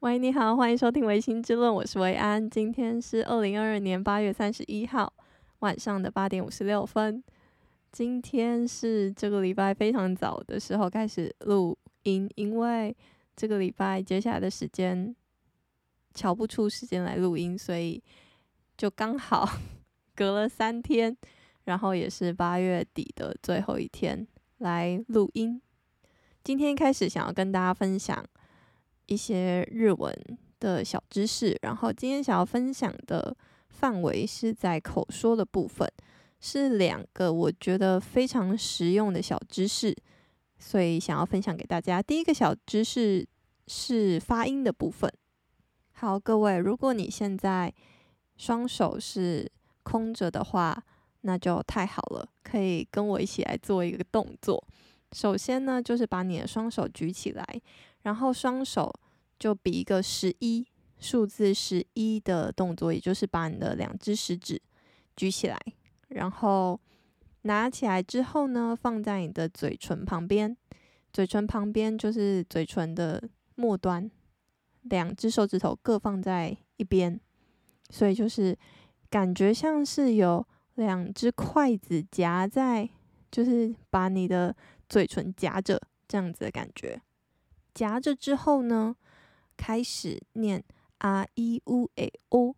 喂，你好，欢迎收听《薇心之论》，我是维安。今天是二零二二年八月三十一号晚上的八点五十六分。今天是这个礼拜非常早的时候开始录音，因为这个礼拜接下来的时间瞧不出时间来录音，所以就刚好 隔了三天，然后也是八月底的最后一天来录音。今天开始想要跟大家分享。一些日文的小知识，然后今天想要分享的范围是在口说的部分，是两个我觉得非常实用的小知识，所以想要分享给大家。第一个小知识是发音的部分。好，各位，如果你现在双手是空着的话，那就太好了，可以跟我一起来做一个动作。首先呢，就是把你的双手举起来。然后双手就比一个十一数字十一的动作，也就是把你的两只食指举起来，然后拿起来之后呢，放在你的嘴唇旁边，嘴唇旁边就是嘴唇的末端，两只手指头各放在一边，所以就是感觉像是有两只筷子夹在，就是把你的嘴唇夹着这样子的感觉。夹着之后呢，开始念啊一乌诶哦，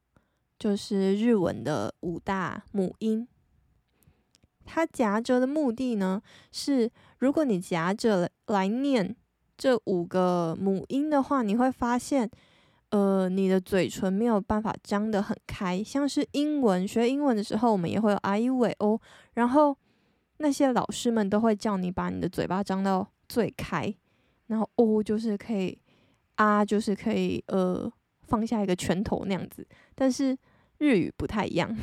就是日文的五大母音。它夹着的目的呢，是如果你夹着来念这五个母音的话，你会发现，呃，你的嘴唇没有办法张得很开。像是英文学英文的时候，我们也会有啊一乌诶哦，然后那些老师们都会叫你把你的嘴巴张到最开。然后哦，就是可以啊，就是可以呃，放下一个拳头那样子。但是日语不太一样，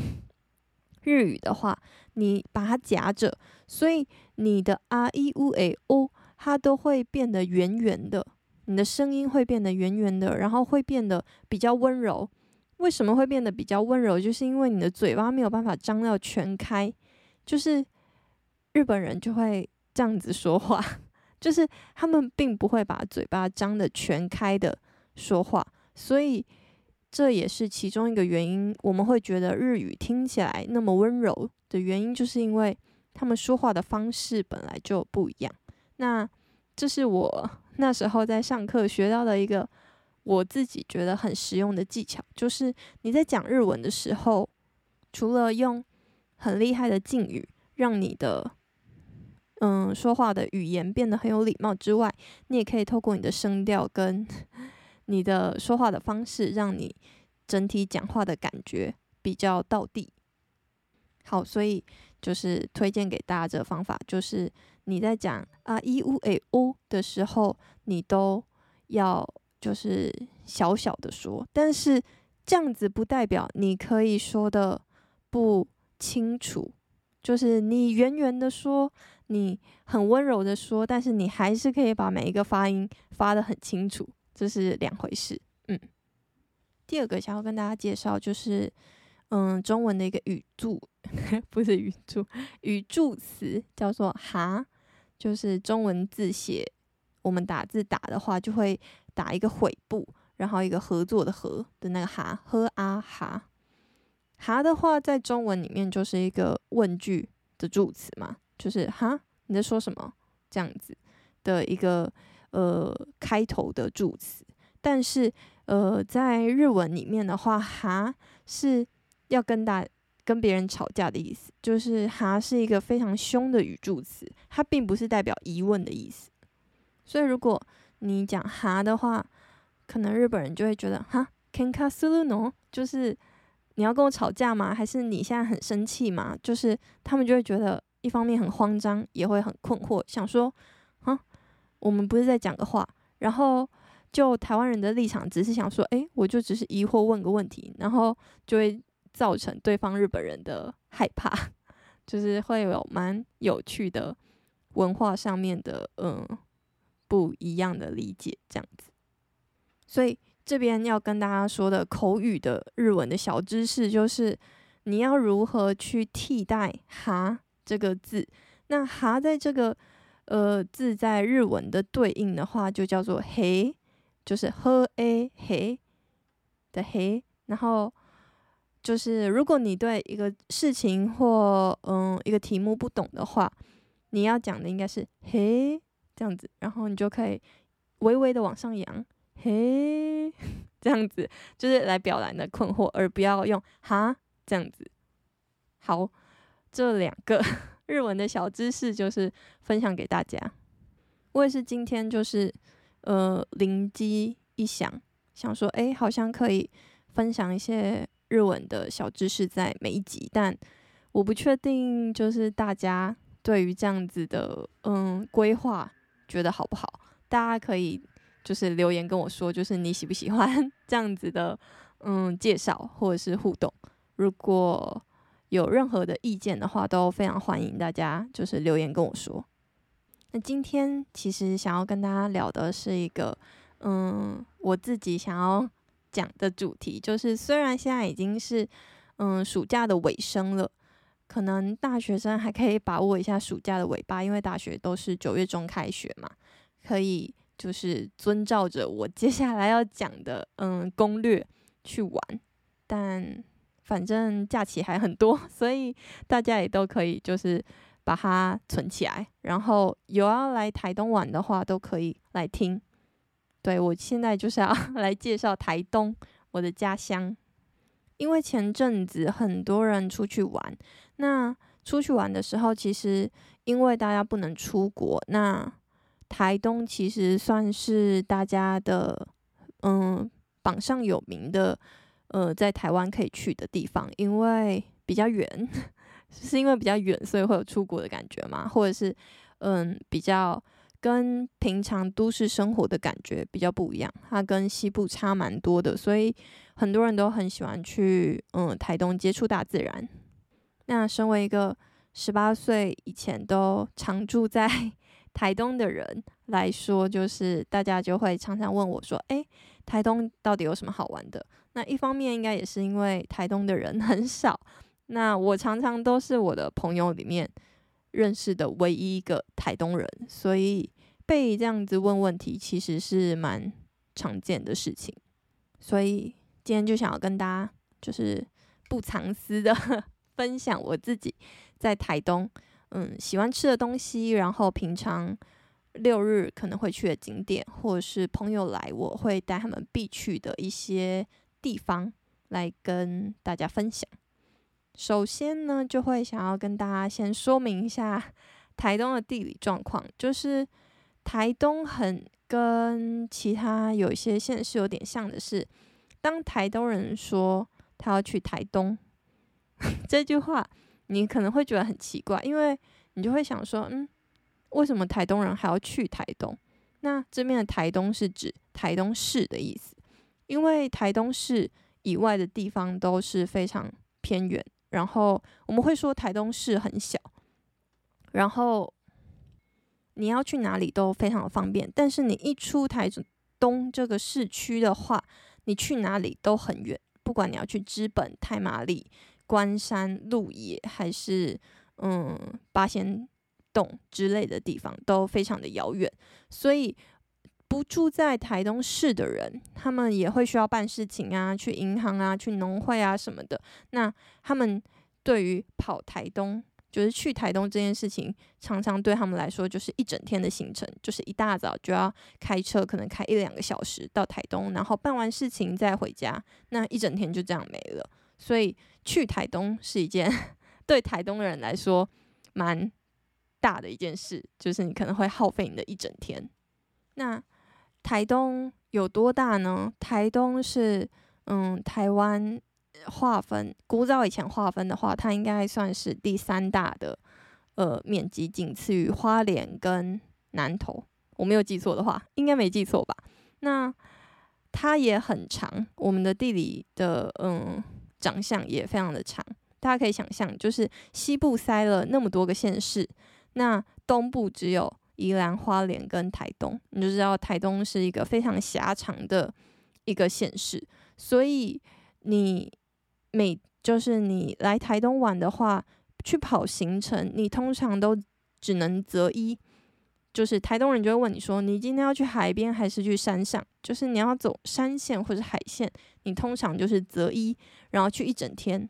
日语的话，你把它夹着，所以你的啊、一、乌、诶、哦，它都会变得圆圆的，你的声音会变得圆圆的，然后会变得比较温柔。为什么会变得比较温柔？就是因为你的嘴巴没有办法张到全开，就是日本人就会这样子说话。就是他们并不会把嘴巴张的全开的说话，所以这也是其中一个原因。我们会觉得日语听起来那么温柔的原因，就是因为他们说话的方式本来就不一样。那这是我 那时候在上课学到的一个我自己觉得很实用的技巧，就是你在讲日文的时候，除了用很厉害的敬语让你的嗯，说话的语言变得很有礼貌之外，你也可以透过你的声调跟 你的说话的方式，让你整体讲话的感觉比较到地。好，所以就是推荐给大家这个方法，就是你在讲啊一乌诶哦的时候，你都要就是小小的说，但是这样子不代表你可以说的不清楚，就是你圆圆的说。你很温柔的说，但是你还是可以把每一个发音发得很清楚，这是两回事。嗯，第二个想要跟大家介绍就是，嗯，中文的一个语助，不是语助，语助词叫做“哈”，就是中文字写，我们打字打的话就会打一个悔部，然后一个合作的“合”的那个“哈”，呵啊哈。哈的话在中文里面就是一个问句的助词嘛。就是哈，你在说什么？这样子的一个呃开头的助词，但是呃在日文里面的话，哈是要跟大跟别人吵架的意思，就是哈是一个非常凶的语助词，它并不是代表疑问的意思。所以如果你讲哈的话，可能日本人就会觉得哈，ケンカするの？就是你要跟我吵架吗？还是你现在很生气吗？就是他们就会觉得。 一方面很慌张，也会很困惑，想说，啊，我们不是在讲个话，然后就台湾人的立场，只是想说，诶，我就只是疑惑问个问题，然后就会造成对方日本人的害怕，就是会有蛮有趣的文化上面的，嗯，不一样的理解这样子。所以这边要跟大家说的口语的日文的小知识，就是你要如何去替代哈。这个字，那哈在这个呃字在日文的对应的话，就叫做嘿，就是喝 a 嘿的嘿，然后就是如果你对一个事情或嗯一个题目不懂的话，你要讲的应该是嘿这样子，然后你就可以微微的往上扬，嘿这样子，就是来表达你的困惑，而不要用哈这样子。好，这两个 日文的小知识就是分享给大家。我也是今天就是呃灵机一想，想说哎，好像可以分享一些日文的小知识在每一集，但我不确定就是大家对于这样子的嗯规划觉得好不好？大家可以就是留言跟我说，就是你喜不喜欢 这样子的嗯介绍或者是互动？如果有任何的意见的话，都非常欢迎大家就是留言跟我说。那今天其实想要跟大家聊的是一个，嗯，我自己想要讲的主题，就是虽然现在已经是嗯暑假的尾声了，可能大学生还可以把握一下暑假的尾巴，因为大学都是九月中开学嘛，可以就是遵照着我接下来要讲的嗯攻略去玩，但。反正假期还很多，所以大家也都可以就是把它存起来，然后有要来台东玩的话，都可以来听。对，我现在就是要 来介绍台东，我的家乡。因为前阵子很多人出去玩，那出去玩的时候，其实因为大家不能出国，那台东其实算是大家的嗯榜上有名的。呃，在台湾可以去的地方，因为比较远，是因为比较远，所以会有出国的感觉嘛？或者是，嗯，比较跟平常都市生活的感觉比较不一样，它跟西部差蛮多的，所以很多人都很喜欢去，嗯，台东接触大自然。那身为一个十八岁以前都常住在 台东的人来说，就是大家就会常常问我说：“诶，台东到底有什么好玩的？”那一方面应该也是因为台东的人 很少，那我常常都是我的朋友里面认识的唯一一个台东人，所以被这样子问问题其实是蛮常见的事情。所以今天就想要跟大家就是不藏私的 分享我自己在台东嗯喜欢吃的东西，然后平常六日可能会去的景点，或者是朋友来我会带他们必去的一些。地方来跟大家分享。首先呢，就会想要跟大家先说明一下 台东的地理状况，就是台东很跟其他有一些县市有点像的是，当台东人说他要去台东 这句话，你可能会觉得很奇怪，因为你就会想说，嗯，为什么台东人还要去台东？那这边的台东是指台东市的意思。因为台东市以外的地方都是非常偏远，然后我们会说台东市很小，然后你要去哪里都非常的方便。但是你一出台东这个市区的话，你去哪里都很远，不管你要去知本、太麻里、关山、鹿野，还是嗯八仙洞之类的地方，都非常的遥远，所以。不住在台东市的人，他们也会需要办事情啊，去银行啊，去农会啊什么的。那他们对于跑台东，就是去台东这件事情，常常对他们来说就是一整天的行程，就是一大早就要开车，可能开一两个小时到台东，然后办完事情再回家，那一整天就这样没了。所以去台东是一件 对台东的人来说蛮大的一件事，就是你可能会耗费你的一整天。那台东有多大呢？台东是，嗯，台湾划分古早以前划分的话，它应该算是第三大的，呃，面积仅次于花莲跟南投。我没有记错的话，应该没记错吧？那它也很长，我们的地理的嗯长相也非常的长。大家可以想象，就是西部塞了那么多个县市，那东部只有。宜兰花莲跟台东，你就知道台东是一个非常狭长的一个县市，所以你每就是你来台东玩的话，去跑行程，你通常都只能择一，就是台东人就会问你说，你今天要去海边还是去山上？就是你要走山线或者海线，你通常就是择一，然后去一整天。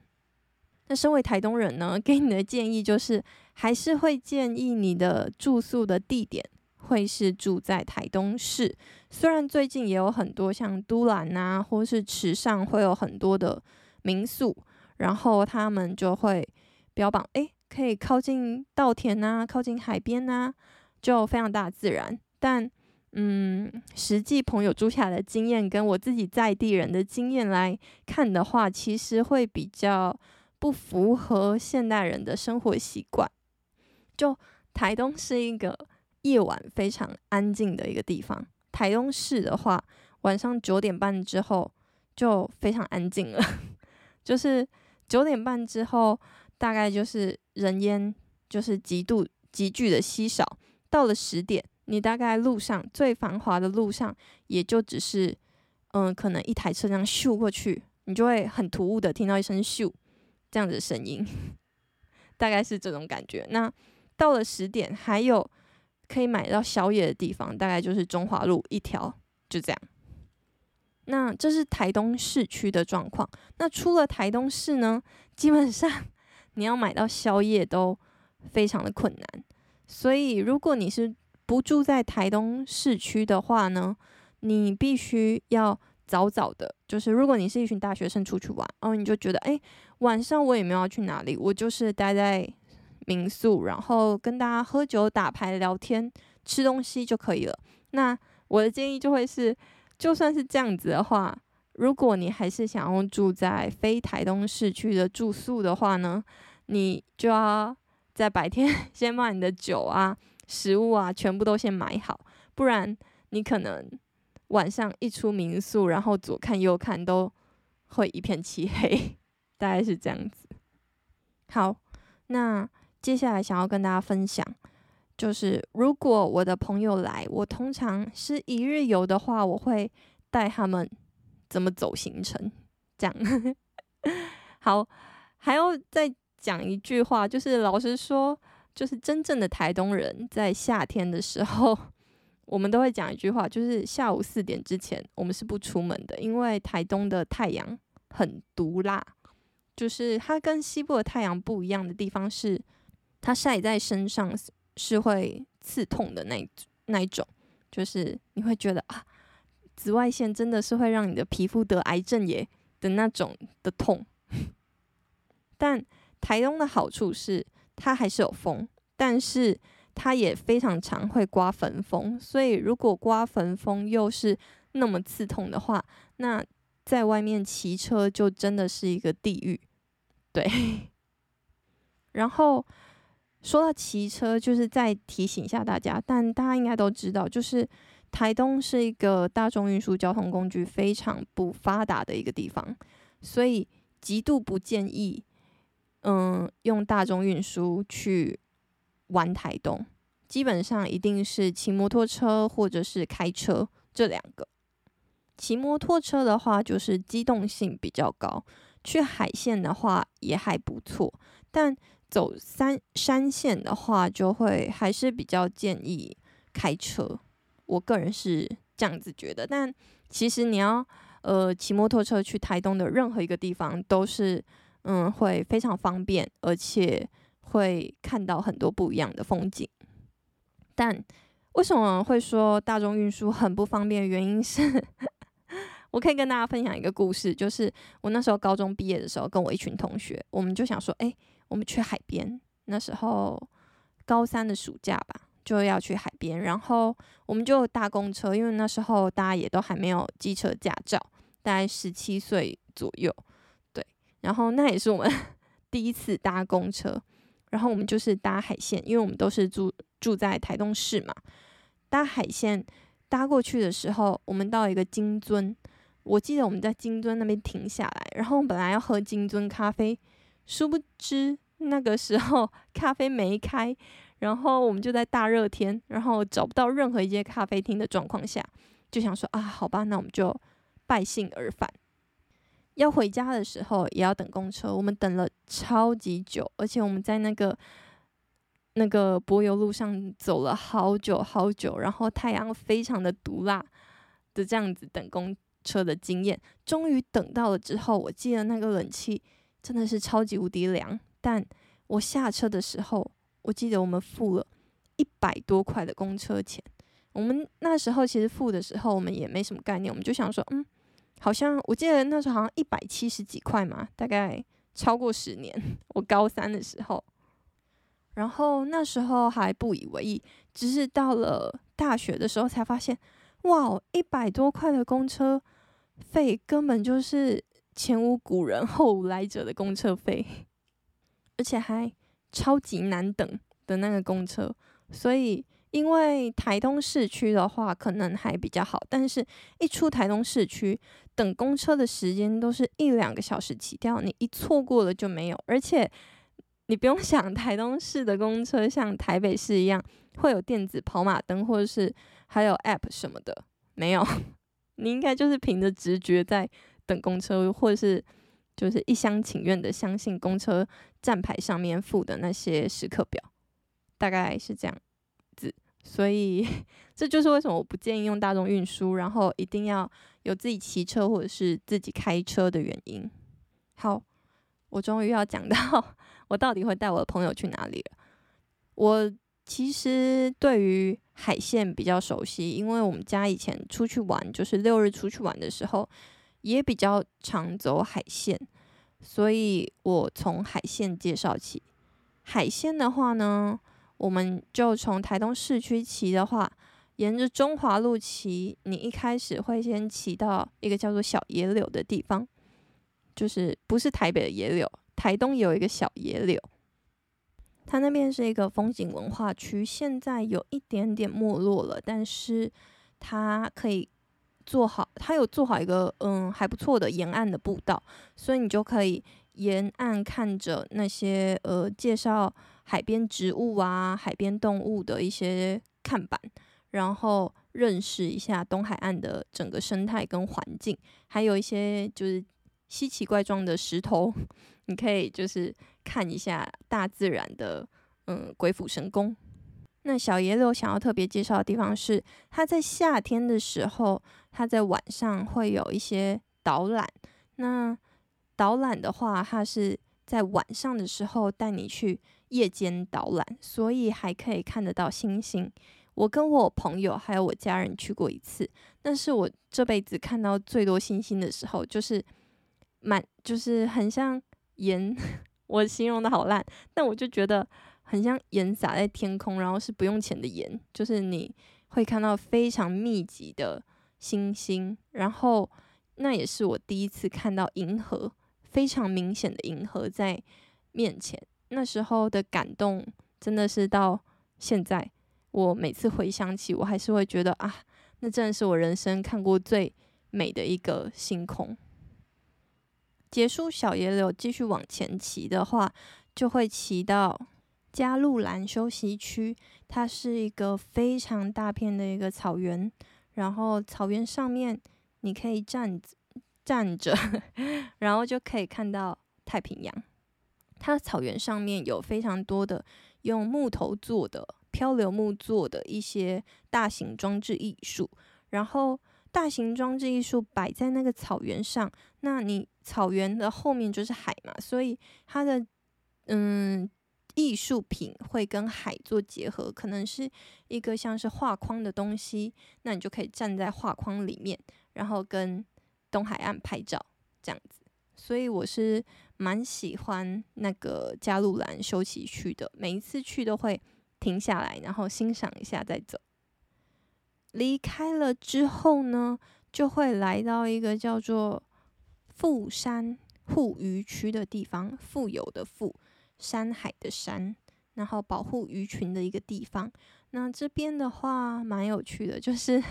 那身为台东人呢，给你的建议就是，还是会建议你的住宿的地点会是住在台东市。虽然最近也有很多像都兰啊，或是池上会有很多的民宿，然后他们就会标榜，诶，可以靠近稻田啊，靠近海边啊。就非常大自然，但嗯，实际朋友住下的经验跟我自己在地人的经验来看的话，其实会比较不符合现代人的生活习惯。就台东是一个夜晚非常安静的一个地方，台东市的话，晚上九点半之后就非常安静了，就是九点半之后，大概就是人烟就是极度急剧的稀少。到了十点，你大概路上最繁华的路上，也就只是，嗯，可能一台车这样咻过去，你就会很突兀的听到一声咻这样子的声音，大概是这种感觉。那到了十点，还有可以买到宵夜的地方，大概就是中华路一条，就这样。那这是台东市区的状况。那出了台东市呢，基本上 你要买到宵夜都非常的困难。所以，如果你是不住在台东市区的话呢，你必须要早早的。就是如果你是一群大学生出去玩，哦，你就觉得，哎，晚上我也没有要去哪里，我就是待在民宿，然后跟大家喝酒、打牌、聊天、吃东西就可以了。那我的建议就会是，就算是这样子的话，如果你还是想要住在非台东市区的住宿的话呢，你就要。在白天 先把你的酒啊、食物啊全部都先买好，不然你可能晚上一出民宿，然后左看右看都会一片漆黑，大概是这样子。好，那接下来想要跟大家分享，就是如果我的朋友来，我通常是一日游的话，我会带他们怎么走行程，这样。好，还要再。讲一句话，就是老实说，就是真正的台东人在夏天的时候，我们都会讲一句话，就是下午四点之前我们是不出门的，因为台东的太阳很毒辣，就是它跟西部的太阳不一样的地方是，它晒在身上是会刺痛的那那一种，就是你会觉得啊，紫外线真的是会让你的皮肤得癌症耶的那种的痛，但。台东的好处是，它还是有风，但是它也非常常会刮焚风，所以如果刮焚风又是那么刺痛的话，那在外面骑车就真的是一个地狱。对，然后说到骑车，就是再提醒一下大家，但大家应该都知道，就是台东是一个大众运输交通工具非常不发达的一个地方，所以极度不建议。嗯，用大众运输去玩台东，基本上一定是骑摩托车或者是开车这两个。骑摩托车的话，就是机动性比较高；去海线的话也还不错，但走山山线的话，就会还是比较建议开车。我个人是这样子觉得，但其实你要呃骑摩托车去台东的任何一个地方都是。嗯，会非常方便，而且会看到很多不一样的风景。但为什么会说大众运输很不方便？原因是，我可以跟大家分享一个故事，就是我那时候高中毕业的时候，跟我一群同学，我们就想说，哎，我们去海边。那时候高三的暑假吧，就要去海边，然后我们就搭公车，因为那时候大家也都还没有机车驾照，大概十七岁左右。对然后那也是我们 第一次搭公车，然后我们就是搭海线，因为我们都是住住在台东市嘛。搭海线搭过去的时候，我们到一个金樽，我记得我们在金樽那边停下来，然后本来要喝金樽咖啡，殊不知那个时候咖啡没开，然后我们就在大热天，然后找不到任何一间咖啡厅的状况下，就想说啊，好吧，那我们就败兴而返。要回家的时候也要等公车，我们等了超级久，而且我们在那个那个柏油路上走了好久好久，然后太阳非常的毒辣的这样子等公车的经验，终于等到了之后，我记得那个冷气真的是超级无敌凉，但我下车的时候，我记得我们付了一百多块的公车钱。我们那时候其实付的时候，我们也没什么概念，我们就想说，嗯，好像我记得那时候好像一百七十几块嘛，大概超过十年。我高三的时候。然后那时候还不以为意，只是到了大学的时候才发现，哇，一百多块的公车费根本就是前无古人后无来者的公车费，而且还超级难等的那个公车。所以，因为台东市区的话可能还比较好，但是一出台东市区，等公车的时间都是一两个小时起跳，你一错过了就没有，而且。你不用想，台东市的公车像台北市一样会有电子跑马灯，或者是还有 App 什么的，没有。你应该就是凭着直觉在等公车，或者是就是一厢情愿的相信公车站牌上面附的那些时刻表，大概是这样子。所以 这就是为什么我不建议用大众运输，然后一定要有自己骑车或者是自己开车的原因。好。我终于要讲到 我到底会带我的朋友去哪里了。我其实对于海线比较熟悉，因为我们家以前出去玩，就是六日出去玩的时候，也比较常走海线，所以我从海线介绍起。海线的话呢，我们就从台东市区骑的话，沿着中华路骑，你一开始会先骑到一个叫做小野柳的地方。就是不是台北的野柳，台东有一个小野柳，它那边是一个风景文化区，现在有一点点没落了，但是它可以做好，它有做好一个嗯还不错的沿岸的步道，所以你就可以沿岸看着那些呃介绍海边植物啊、海边动物的一些看板，然后认识一下东海岸的整个生态跟环境，还有一些就是。稀奇怪状的石头，你可以就是看一下大自然的嗯鬼斧神工。那小野柳想要特别介绍的地方是，它在夏天的时候，它在晚上会有一些导览。那导览的话，它是在晚上的时候带你去夜间导览，所以还可以看得到星星。我跟我朋友还有我家人去过一次，那是我这辈子看到最多星星的时候，就是。满就是很像盐，我形容的好烂，但我就觉得很像盐洒在天空，然后是不用钱的盐，就是你会看到非常密集的星星，然后那也是我第一次看到银河，非常明显的银河在面前，那时候的感动真的是到现在，我每次回想起，我还是会觉得啊，那真的是我人生看过最美的一个星空。结束小野柳，继续往前骑的话，就会骑到加路兰休息区。它是一个非常大片的一个草原，然后草原上面你可以站站着，然后就可以看到太平洋。它草原上面有非常多的用木头做的漂流木做的一些大型装置艺术，然后。大型装置艺术摆在那个草原上，那你草原的后面就是海嘛，所以它的嗯艺术品会跟海做结合，可能是一个像是画框的东西，那你就可以站在画框里面，然后跟东海岸拍照这样子。所以我是蛮喜欢那个加路兰休息区的，每一次去都会停下来，然后欣赏一下再走。离开了之后呢，就会来到一个叫做富山护渔区的地方，富有的富，山海的山，然后保护鱼群的一个地方。那这边的话蛮有趣的，就是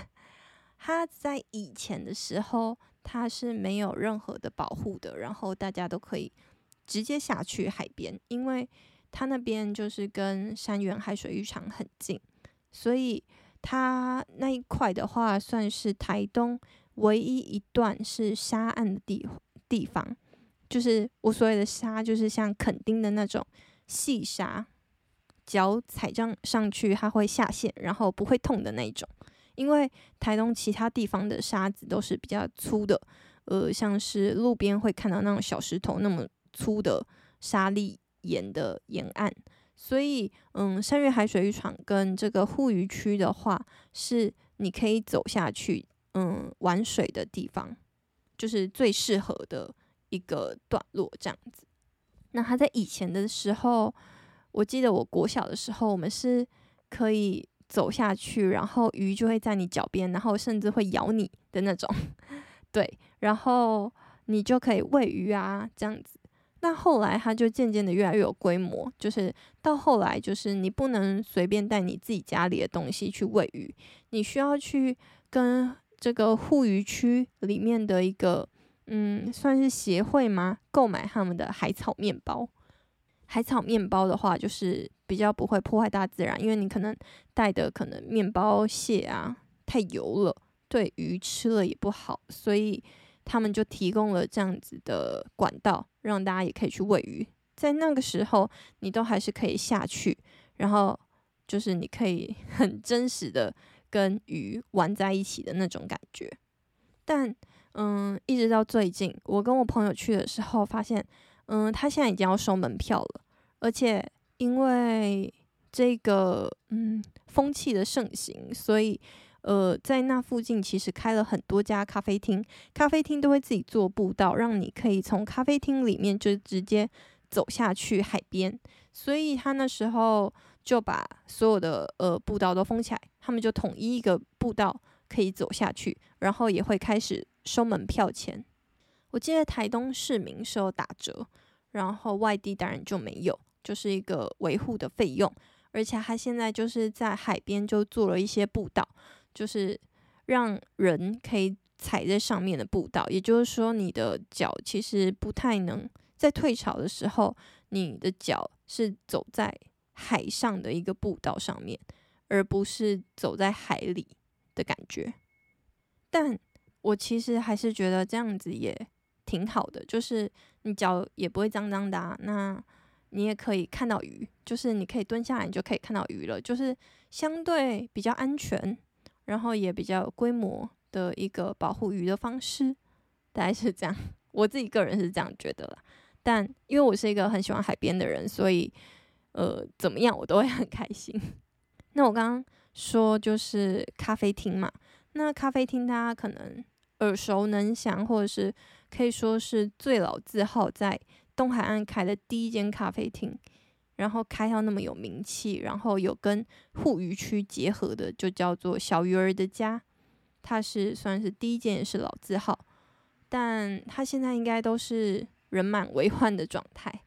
它在以前的时候，它是没有任何的保护的，然后大家都可以直接下去海边，因为它那边就是跟山原海水浴场很近，所以。它那一块的话，算是台东唯一一段是沙岸的地地方，就是我所谓的沙，就是像垦丁的那种细沙，脚踩这样上去，它会下陷，然后不会痛的那种。因为台东其他地方的沙子都是比较粗的，呃，像是路边会看到那种小石头那么粗的沙砾岩的沿岸，所以，嗯，山岳海水浴场跟这个护渔区的话，是你可以走下去，嗯，玩水的地方，就是最适合的一个段落这样子。那他在以前的时候，我记得我国小的时候，我们是可以走下去，然后鱼就会在你脚边，然后甚至会咬你的那种，对，然后你就可以喂鱼啊，这样子。那后来它就渐渐的越来越有规模，就是到后来就是你不能随便带你自己家里的东西去喂鱼，你需要去跟这个护鱼区里面的一个。嗯，算是协会吗？购买他们的海草面包。海草面包的话，就是比较不会破坏大自然，因为你可能带的可能面包屑啊太油了，对鱼吃了也不好，所以他们就提供了这样子的管道，让大家也可以去喂鱼。在那个时候，你都还是可以下去，然后就是你可以很真实的跟鱼玩在一起的那种感觉，但。嗯，一直到最近，我跟我朋友去的时候，发现，嗯，他现在已经要收门票了，而且因为这个嗯风气的盛行，所以呃，在那附近其实开了很多家咖啡厅，咖啡厅都会自己做步道，让你可以从咖啡厅里面就直接走下去海边，所以他那时候就把所有的呃步道都封起来，他们就统一一个步道可以走下去，然后也会开始。收门票钱，我记得台东市民是有打折，然后外地当然就没有，就是一个维护的费用。而且他现在就是在海边就做了一些步道，就是让人可以踩在上面的步道。也就是说，你的脚其实不太能在退潮的时候，你的脚是走在海上的一个步道上面，而不是走在海里的感觉。但我其实还是觉得这样子也挺好的，就是你脚也不会脏脏的，那你也可以看到鱼，就是你可以蹲下来，你就可以看到鱼了，就是相对比较安全，然后也比较有规模的一个保护鱼的方式，大概是这样。我自己个人是这样觉得啦，但因为我是一个很喜欢海边的人，所以呃，怎么样我都会很开心。那我刚刚说就是咖啡厅嘛。那咖啡厅大家可能耳熟能详，或者是可以说是最老字号，在东海岸开的第一间咖啡厅，然后开到那么有名气，然后有跟护渔区结合的，就叫做小鱼儿的家。它是算是第一间，也是老字号，但它现在应该都是人满为患的状态，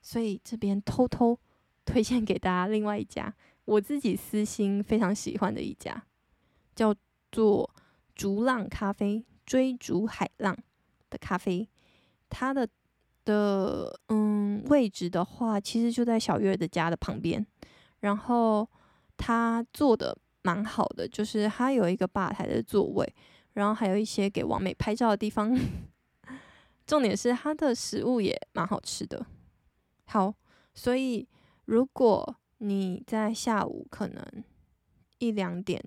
所以这边偷偷 推荐给大家另外一家，我自己私心非常喜欢的一家，叫。做逐浪咖啡，追逐海浪的咖啡，它的的嗯位置的话，其实就在小月的家的旁边。然后他做的蛮好的，就是他有一个吧台的座位，然后还有一些给王美拍照的地方。重点是他的食物也蛮好吃的。好，所以如果你在下午可能一两点。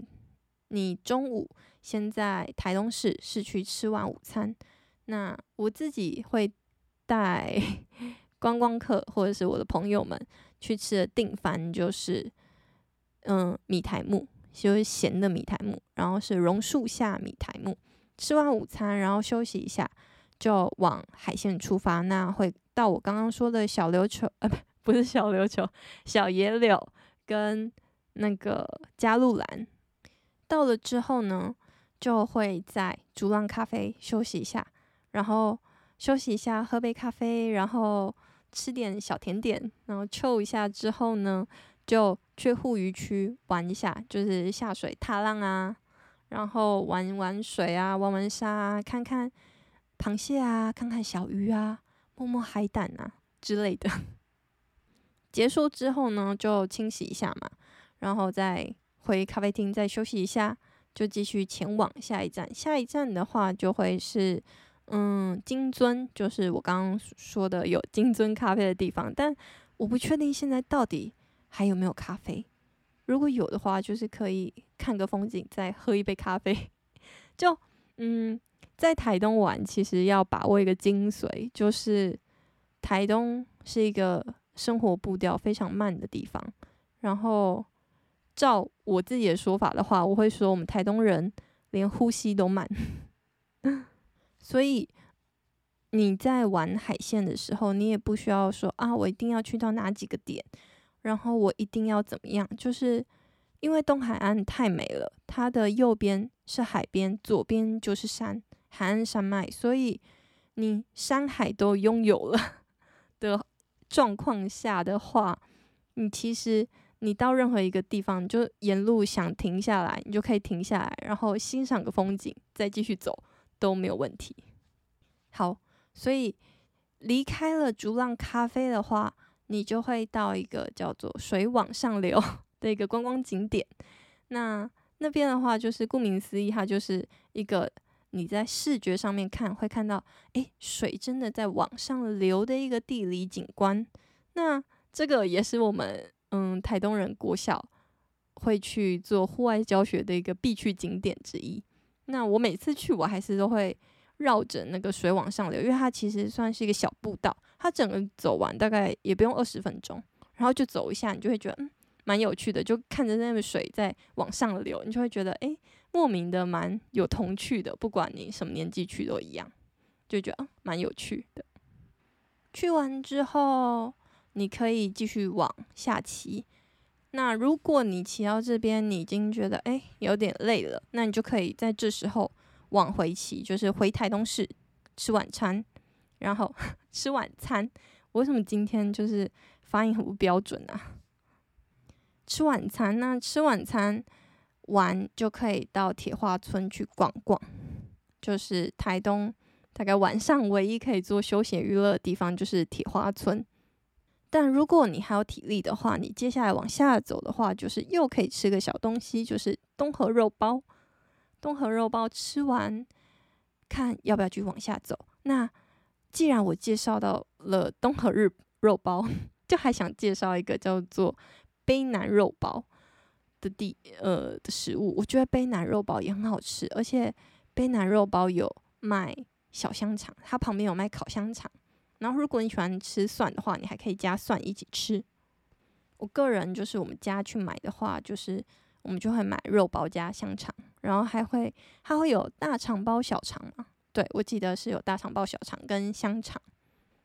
你中午先在台东市市区吃完午餐，那我自己会带 观光客或者是我的朋友们去吃的定番就是，嗯，米苔目，就是咸的米苔目，然后是榕树下米苔目。吃完午餐，然后休息一下，就往海线出发。那会到我刚刚说的小琉球，呃，不，不是小琉球，小野柳跟那个加路兰。到了之后呢，就会在逐浪咖啡休息一下，然后休息一下，喝杯咖啡，然后吃点小甜点，然后 chill 一下之后呢，就去护渔区玩一下，就是下水踏浪啊，然后玩玩水啊，玩玩沙啊，看看螃蟹啊，看看小鱼啊，摸摸海胆啊之类的。结束之后呢，就清洗一下嘛，然后再。回咖啡厅再休息一下，就继续前往下一站。下一站的话，就会是嗯金樽，就是我刚刚说的有金樽咖啡的地方。但我不确定现在到底还有没有咖啡。如果有的话，就是可以看个风景，再喝一杯咖啡。就嗯，在台东玩，其实要把握一个精髓，就是台东是一个生活步调非常慢的地方。然后，照我自己的说法的话，我会说我们台东人连呼吸都慢。所以你在玩海线的时候，你也不需要说啊，我一定要去到哪几个点。然后我一定要怎么样？就是因为东海岸太美了，它的右边是海边，左边就是山，海岸山脉，所以你山海都拥有了 的状况下的话，你其实你到任何一个地方，你就沿路想停下来，你就可以停下来，然后欣赏个风景，再继续走都没有问题。好，所以离开了逐浪咖啡的话。你就会到一个叫做水往上流的一个观光景点。那那边的话，就是顾名思义，它就是一个你在视觉上面看会看到，诶，水真的在往上流的一个地理景观。那这个也是我们嗯台东人国小会去做户外教学的一个必去景点之一。那我每次去，我还是都会。绕着那个水往上流，因为它其实算是一个小步道，它整个走完大概也不用二十分钟，然后就走一下，你就会觉得嗯蛮有趣的，就看着那个水在往上流，你就会觉得诶，莫名的蛮有童趣的，不管你什么年纪去都一样，就觉得嗯蛮有趣的。去完之后，你可以继续往下骑。那如果你骑到这边，你已经觉得诶有点累了，那你就可以在这时候。往回骑，就是回台东市吃晚餐，然后 吃晚餐。为什么今天就是发音很不标准啊？吃晚餐，那吃晚餐完就可以到铁花村去逛逛，就是台东大概晚上唯一可以做休闲娱乐的地方就是铁花村。但如果你还有体力的话，你接下来往下走的话，就是又可以吃个小东西，就是东河肉包。东河肉包吃完，看要不要继续往下走。那既然我介绍到了东河日肉包，就还想介绍一个叫做卑南肉包的地呃的食物。我觉得卑南肉包也很好吃，而且卑南肉包有卖小香肠，它旁边有卖烤香肠。然后如果你喜欢吃蒜的话，你还可以加蒜一起吃。我个人就是我们家去买的话，就是我们就会买肉包加香肠。然后还会，它会有大肠包小肠嘛？对，我记得是有大肠包小肠跟香肠。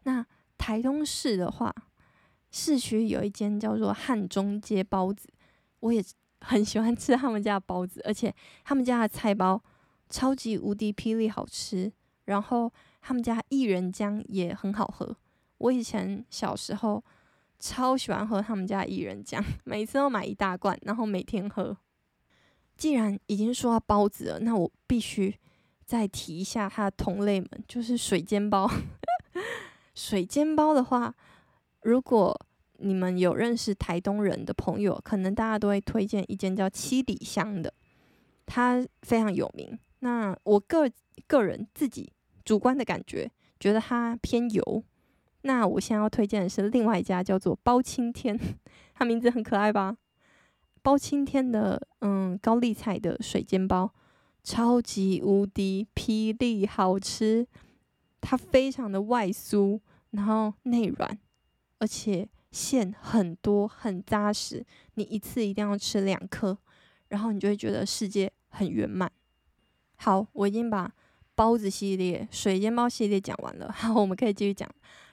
那台东市的话，市区有一间叫做汉中街包子，我也 很喜欢吃他们家的包子，而且他们家的菜包超级无敌霹雳好吃。然后他们家薏仁浆也很好喝，我以前小时候超喜欢喝他们家薏仁浆，每次都买一大罐，然后每天喝。既然已经说到包子了，那我必须再提一下它的同类们，就是水煎包。水煎包的话，如果你们有认识台东人的朋友，可能大家都会推荐一间叫七里香的，它非常有名。那我个个人自己主观的感觉，觉得它偏油。那我现在要推荐的是另外一家，叫做包青天，它名字很可爱吧？包青天的嗯高丽菜的水煎包，超级无敌霹雳好吃，它非常的外酥，然后内软，而且馅很多很扎实，你一次一定要吃两颗，然后你就会觉得世界很圆满。好，我已经把包子系列、水煎包系列讲完了，好，我们可以继续讲。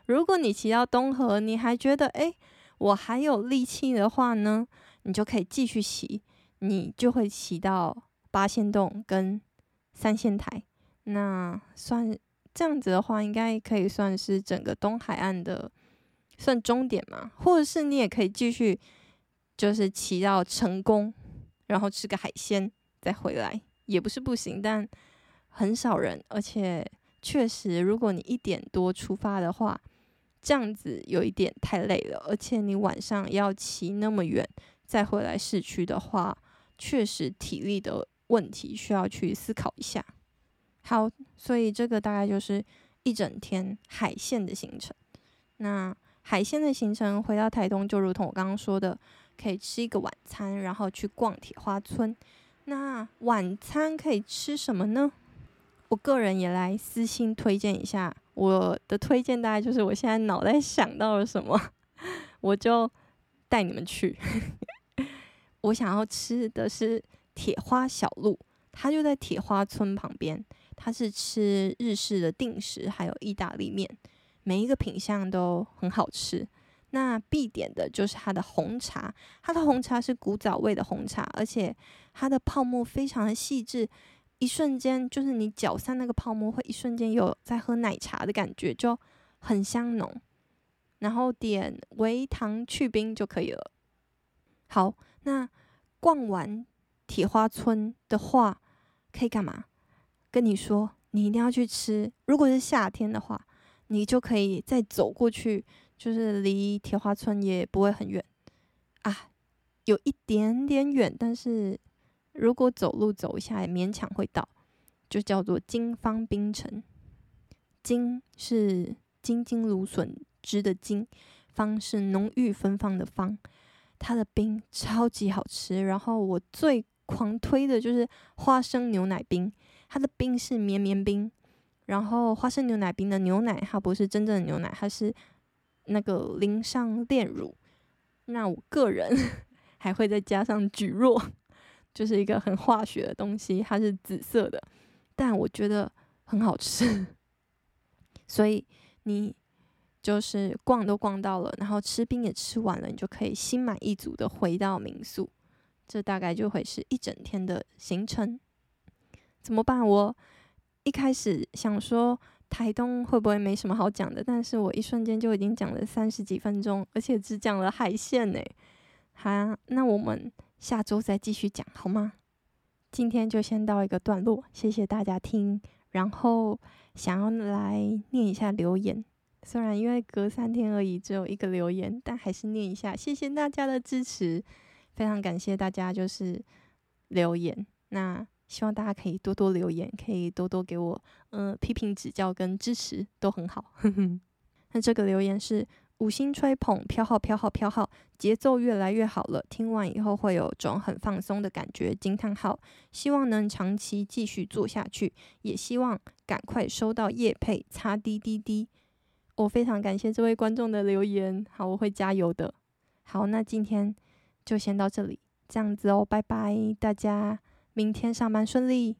如果你骑到东河，你还觉得诶，我还有力气的话呢？你就可以继续骑，你就会骑到八仙洞跟三仙台。那算这样子的话，应该可以算是整个东海岸的算终点嘛？或者是你也可以继续，就是骑到成功，然后吃个海鲜再回来，也不是不行。但很少人，而且确实，如果你一点多出发的话，这样子有一点太累了，而且你晚上要骑那么远。再回来市区的话，确实体力的问题需要去思考一下。好，所以这个大概就是一整天海线的行程。那海线的行程回到台东，就如同我刚刚说的，可以吃一个晚餐，然后去逛铁花村。那晚餐可以吃什么呢？我个人也来私心推荐一下，我的推荐大概就是我现在脑袋想到了什么，我就带你们去。我想要吃的是铁花小路，它就在铁花村旁边。它是吃日式的定食，还有意大利面，每一个品相都很好吃。那必点的就是它的红茶，它的红茶是古早味的红茶，而且它的泡沫非常的细致，一瞬间就是你搅散那个泡沫，会一瞬间有在喝奶茶的感觉，就很香浓。然后点微糖去冰就可以了。好，那逛完铁花村的话，可以干嘛？跟你说，你一定要去吃。如果是夏天的话，你就可以再走过去。就是离铁花村也不会很远啊，有一点点远，但是如果走路走一下也勉强会到，就叫做金方冰城。金是金金芦笋汁的金，芳是浓郁芬芳的芳，它的冰超级好吃。然后我最狂推的就是花生牛奶冰，它的冰是绵绵冰，然后花生牛奶冰的牛奶它不是真正的牛奶，它是。那个淋上炼乳，那我个人 还会再加上蒟蒻，就是一个很化学的东西，它是紫色的，但我觉得很好吃。所以你就是逛都逛到了，然后吃冰也吃完了，你就可以心满意足的回到民宿。这大概就会是一整天的行程。怎么办？我一开始想说。台东会不会没什么好讲的？但是我一瞬间就已经讲了三十几分钟，而且只讲了海鲜呢。好，那我们下周再继续讲好吗？今天就先到一个段落，谢谢大家听。然后想要来念一下留言，虽然因为隔三天而已，只有一个留言，但还是念一下。谢谢大家的支持，非常感谢大家就是留言。那。希望大家可以多多留言，可以多多给我，呃，批评指教跟支持都很好。那这个留言是五星吹捧，飘号飘号飘号，节奏越来越好了，听完以后会有种很放松的感觉。惊叹号！希望能长期继续做下去，也希望赶快收到叶配，擦滴滴滴。我非常感谢这位观众的留言，好，我会加油的。好，那今天就先到这里，这样子哦，拜拜，大家。明天上班顺利。